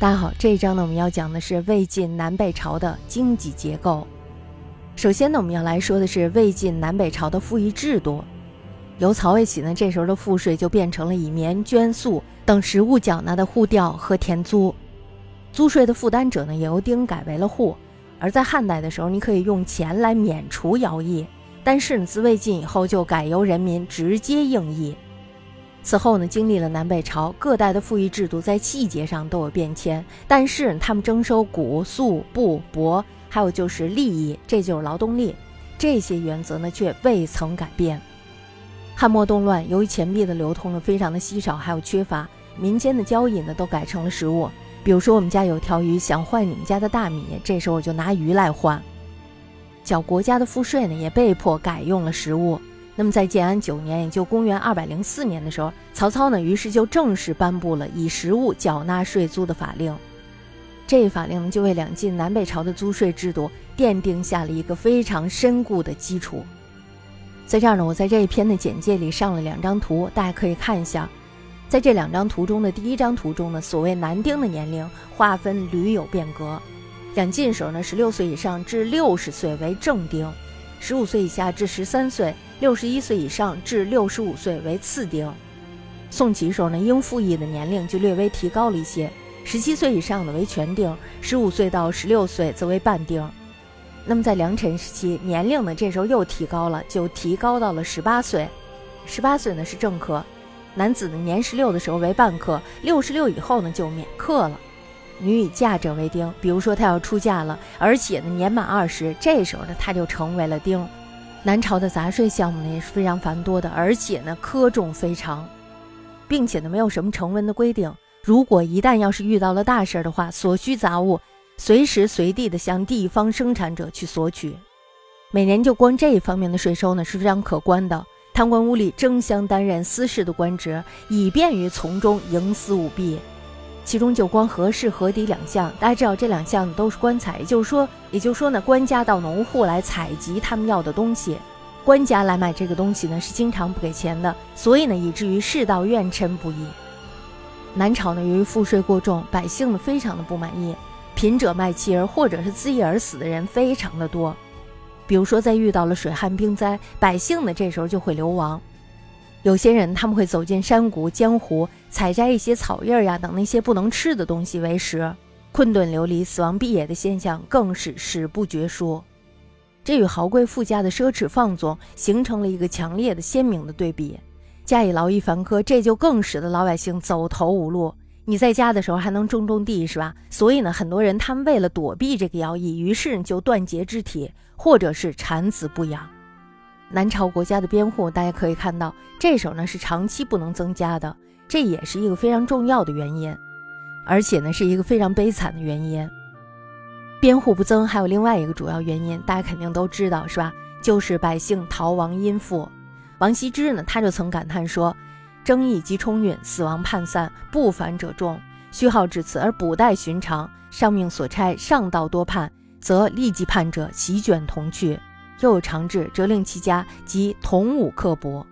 大家好，这一章呢，我们要讲的是魏晋南北朝的经济结构。首先呢，我们要来说的是魏晋南北朝的赋役制度。由曹魏起呢，这时候的赋税就变成了以棉、绢、粟等实物缴纳的户调和田租。租税的负担者呢，也由丁改为了户。而在汉代的时候，你可以用钱来免除徭役，但是呢，自魏晋以后就改由人民直接应役。此后呢，经历了南北朝各代的赋役制度，在细节上都有变迁，但是他们征收谷、粟、布、帛，还有就是利益，这就是劳动力，这些原则呢却未曾改变。汉末动乱，由于钱币的流通呢非常的稀少，还有缺乏，民间的交易呢都改成了实物。比如说我们家有条鱼，想换你们家的大米，这时候我就拿鱼来换。缴国家的赋税呢，也被迫改用了实物。那么在建安九年，也就公元二百零四年的时候，曹操呢，于是就正式颁布了以实物缴纳税租的法令。这一法令呢，就为两晋南北朝的租税制度奠定下了一个非常深固的基础。在这儿呢，我在这一篇的简介里上了两张图，大家可以看一下。在这两张图中的第一张图中呢，所谓男丁的年龄划分屡有变革。两晋时候呢，十六岁以上至六十岁为正丁，十五岁以下至十三岁。六十一岁以上至六十五岁为次丁，宋齐时候呢，应赋役的年龄就略微提高了一些，十七岁以上的为全丁，十五岁到十六岁则为半丁。那么在良辰时期，年龄呢这时候又提高了，就提高到了十八岁，十八岁呢是正科，男子呢年十六的时候为半科，六十六以后呢就免课了。女以嫁者为丁，比如说她要出嫁了，而且呢年满二十，这时候呢她就成为了丁。南朝的杂税项目呢也是非常繁多的，而且呢苛重非常，并且呢没有什么成文的规定。如果一旦要是遇到了大事儿的话，所需杂物随时随地的向地方生产者去索取。每年就光这一方面的税收呢是非常可观的。贪官污吏争相担任私事的官职，以便于从中营私舞弊。其中就光和氏和邸两项，大家知道这两项都是官采，也就是说，也就是说呢，官家到农户来采集他们要的东西，官家来买这个东西呢是经常不给钱的，所以呢以至于世道怨嗔不已。南朝呢由于赋税过重，百姓呢非常的不满意，贫者卖妻儿或者是自缢而死的人非常的多。比如说在遇到了水旱冰灾，百姓呢这时候就会流亡。有些人他们会走进山谷、江湖，采摘一些草叶呀等那些不能吃的东西为食，困顿流离、死亡毕野的现象更是史不绝书。这与豪贵富家的奢侈放纵形成了一个强烈的鲜明的对比。加以劳役繁苛，这就更使得老百姓走投无路。你在家的时候还能种种地，是吧？所以呢，很多人他们为了躲避这个徭役，于是就断节肢体，或者是产子不养。南朝国家的编户，大家可以看到，这时候呢是长期不能增加的，这也是一个非常重要的原因，而且呢是一个非常悲惨的原因。编户不增，还有另外一个主要原因，大家肯定都知道，是吧？就是百姓逃亡殷富。王羲之呢，他就曾感叹说：“征役及冲运，死亡叛散，不凡者众。虚号至此而不待寻常，上命所差，上道多叛，则立即叛者席卷同去。”又有长制，责令其家及同武刻薄，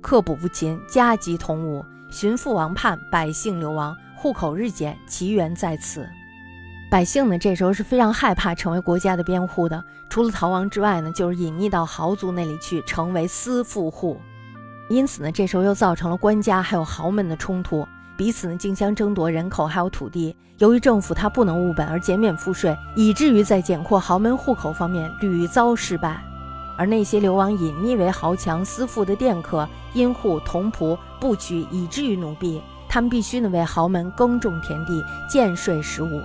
刻补不勤，家及同武，寻父王叛，百姓流亡，户口日减，其源在此。百姓呢，这时候是非常害怕成为国家的边户的，除了逃亡之外呢，就是隐匿到豪族那里去，成为私富户。因此呢，这时候又造成了官家还有豪门的冲突，彼此呢竞相争夺人口还有土地。由于政府他不能务本而减免赋税，以至于在减扩豪门户口方面屡遭失败。而那些流亡隐匿为豪强私富的佃客、阴户、童仆，不取以至于奴婢，他们必须呢为豪门耕种田地、建税食物。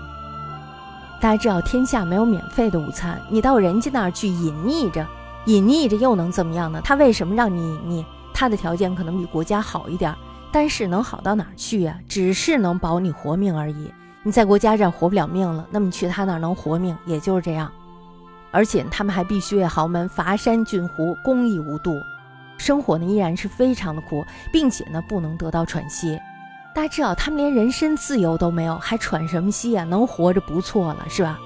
大家知道，天下没有免费的午餐，你到人家那儿去隐匿着，隐匿着又能怎么样呢？他为什么让你隐匿？他的条件可能比国家好一点，但是能好到哪儿去呀？只是能保你活命而已。你在国家这活不了命了，那么去他那儿能活命，也就是这样。而且他们还必须为豪门伐山浚湖，公益无度，生活呢依然是非常的苦，并且呢不能得到喘息。大家知道，他们连人身自由都没有，还喘什么息啊？能活着不错了，是吧？